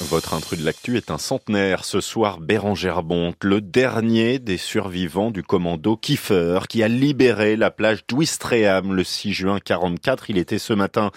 Votre intrus de l'actu est un centenaire. Ce soir, Bérangère Bonte, le dernier des survivants du commando Kiefer, qui a libéré la plage d'Ouistreham le 6 juin 44. Il était ce matin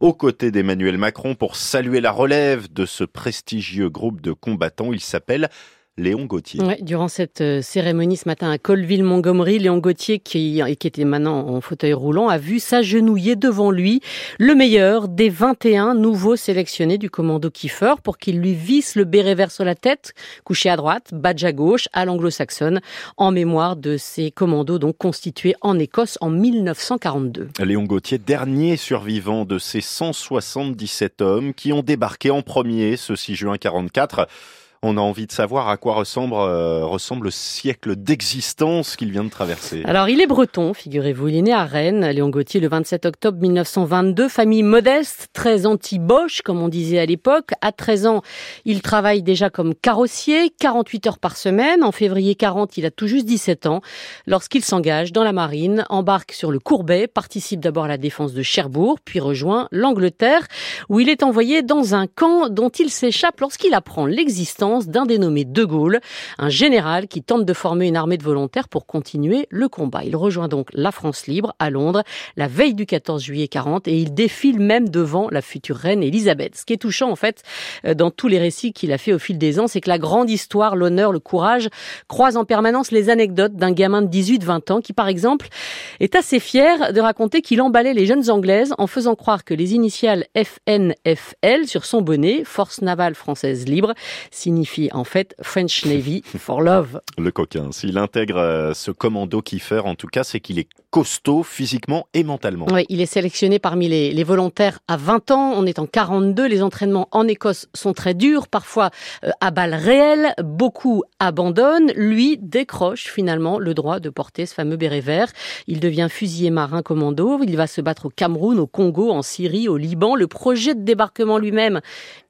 aux côtés d'Emmanuel Macron pour saluer la relève de ce prestigieux groupe de combattants. Il s'appelle Léon Gauthier. Ouais, durant cette euh, cérémonie ce matin à Colville-Montgomery, Léon Gauthier, qui, qui était maintenant en fauteuil roulant, a vu s'agenouiller devant lui le meilleur des 21 nouveaux sélectionnés du commando Kiefer pour qu'il lui visse le béret vert sur la tête, couché à droite, badge à gauche, à l'anglo-saxonne, en mémoire de ces commandos donc constitués en Écosse en 1942. Léon Gauthier, dernier survivant de ces 177 hommes qui ont débarqué en premier ce 6 juin 44 on a envie de savoir à quoi ressemble, euh, ressemble le siècle d'existence qu'il vient de traverser. Alors, il est breton, figurez-vous. Il est né à Rennes, Léon Gauthier, le 27 octobre 1922. Famille modeste, très anti-boche, comme on disait à l'époque. À 13 ans, il travaille déjà comme carrossier, 48 heures par semaine. En février 40, il a tout juste 17 ans. Lorsqu'il s'engage dans la marine, embarque sur le Courbet, participe d'abord à la défense de Cherbourg, puis rejoint l'Angleterre, où il est envoyé dans un camp dont il s'échappe lorsqu'il apprend l'existence d'un dénommé De Gaulle, un général qui tente de former une armée de volontaires pour continuer le combat. Il rejoint donc la France libre à Londres la veille du 14 juillet 40 et il défile même devant la future reine Elisabeth. Ce qui est touchant en fait euh, dans tous les récits qu'il a fait au fil des ans, c'est que la grande histoire, l'honneur, le courage croisent en permanence les anecdotes d'un gamin de 18-20 ans qui par exemple est assez fier de raconter qu'il emballait les jeunes anglaises en faisant croire que les initiales FNFL sur son bonnet, Force navale française libre, signifie en fait French Navy for Love. Le coquin. S'il intègre euh, ce commando Kiefer, en tout cas, c'est qu'il est costaud physiquement et mentalement. Oui, il est sélectionné parmi les, les, volontaires à 20 ans. On est en 42. Les entraînements en Écosse sont très durs, parfois euh, à balles réelles. Beaucoup abandonnent. Lui décroche finalement le droit de porter ce fameux béret vert. Il devient fusilier marin commando. Il va se battre au Cameroun, au Congo, en Syrie, au Liban. Le projet de débarquement lui-même,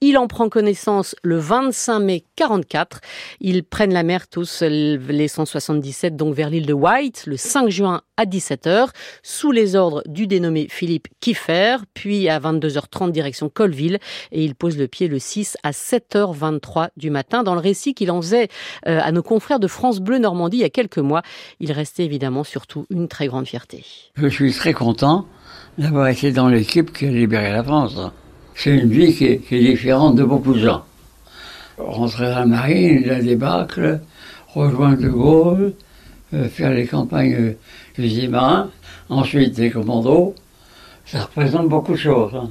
il en prend connaissance le 25 mai 44. Ils prennent la mer tous les 177 donc vers l'île de White le 5 juin à 17h sous les ordres du dénommé Philippe Kiefer, puis à 22h30 direction Colville et il pose le pied le 6 à 7h23 du matin. Dans le récit qu'il en faisait euh, à nos confrères de France Bleu Normandie il y a quelques mois, il restait évidemment surtout une très grande fierté. Je suis très content d'avoir été dans l'équipe qui a libéré la France. C'est une vie qui est, qui est différente de beaucoup de gens rentrer dans la marine, la débâcle, rejoindre De Gaulle, euh, faire les campagnes fusiliers marins, ensuite les commandos. Ça représente beaucoup de choses. Hein.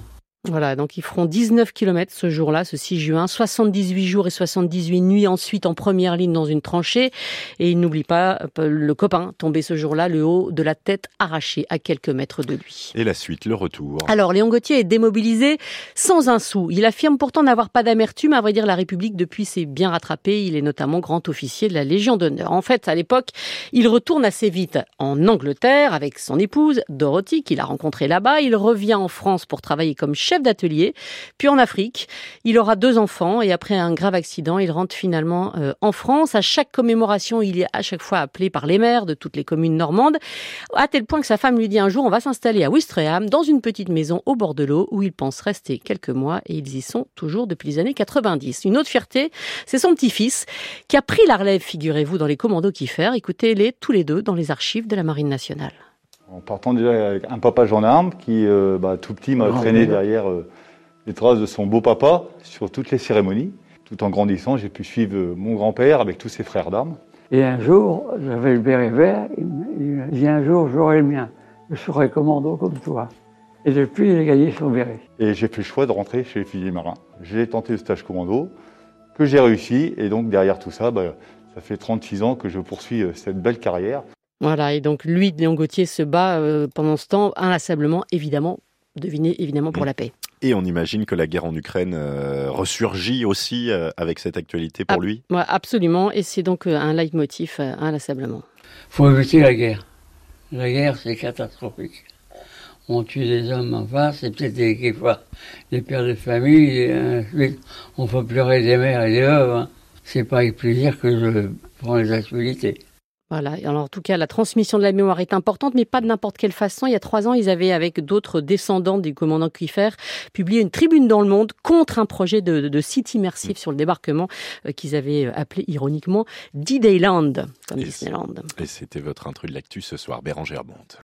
Voilà, donc ils feront 19 km ce jour-là, ce 6 juin, 78 jours et 78 nuits ensuite en première ligne dans une tranchée. Et il n'oublie pas euh, le copain tombé ce jour-là, le haut de la tête arraché à quelques mètres de lui. Et la suite, le retour. Alors, Léon Gauthier est démobilisé sans un sou. Il affirme pourtant n'avoir pas d'amertume. À vrai dire, la République, depuis, s'est bien rattrapée. Il est notamment grand officier de la Légion d'honneur. En fait, à l'époque, il retourne assez vite en Angleterre avec son épouse, Dorothy, qu'il a rencontrée là-bas. Il revient en France pour travailler comme chef d'atelier. Puis en Afrique, il aura deux enfants et après un grave accident, il rentre finalement euh, en France. À chaque commémoration, il est à chaque fois appelé par les maires de toutes les communes normandes, à tel point que sa femme lui dit un jour, on va s'installer à Ouistreham, dans une petite maison au bord de l'eau, où il pense rester quelques mois et ils y sont toujours depuis les années 90. Une autre fierté, c'est son petit-fils qui a pris la relève, figurez-vous, dans les commandos Kiefer. Écoutez-les tous les deux dans les archives de la Marine nationale. En partant déjà avec un papa gendarme qui, euh, bah, tout petit, m'a traîné derrière euh, les traces de son beau papa sur toutes les cérémonies. Tout en grandissant, j'ai pu suivre euh, mon grand-père avec tous ses frères d'armes. Et un jour, j'avais le béret vert, il m'a dit un jour, j'aurai le mien. Je serai commando comme toi. Et depuis, il a gagné son béret. Et j'ai fait le choix de rentrer chez les fusiliers marins. J'ai tenté le stage commando, que j'ai réussi. Et donc, derrière tout ça, bah, ça fait 36 ans que je poursuis cette belle carrière. Voilà, et donc lui, Léon Gauthier, se bat euh, pendant ce temps inlassablement, évidemment, devinez, évidemment, pour la paix. Et on imagine que la guerre en Ukraine euh, ressurgit aussi euh, avec cette actualité pour lui ouais, Absolument, et c'est donc un leitmotiv inlassablement. Il faut éviter la guerre. La guerre, c'est catastrophique. On tue des hommes en face, et peut-être des, fois des pères de famille, et ensuite on fait pleurer des mères et des veuves. Hein. C'est pas avec plaisir que je prends les actualités. Voilà. Alors, en tout cas, la transmission de la mémoire est importante, mais pas de n'importe quelle façon. Il y a trois ans, ils avaient, avec d'autres descendants du commandant Kiefer, publié une tribune dans le monde contre un projet de, de site immersif sur le débarquement euh, qu'ils avaient euh, appelé ironiquement D-Dayland, comme Et Disneyland. Et c'était votre intrus de l'actu ce soir, Bérangère Bonte.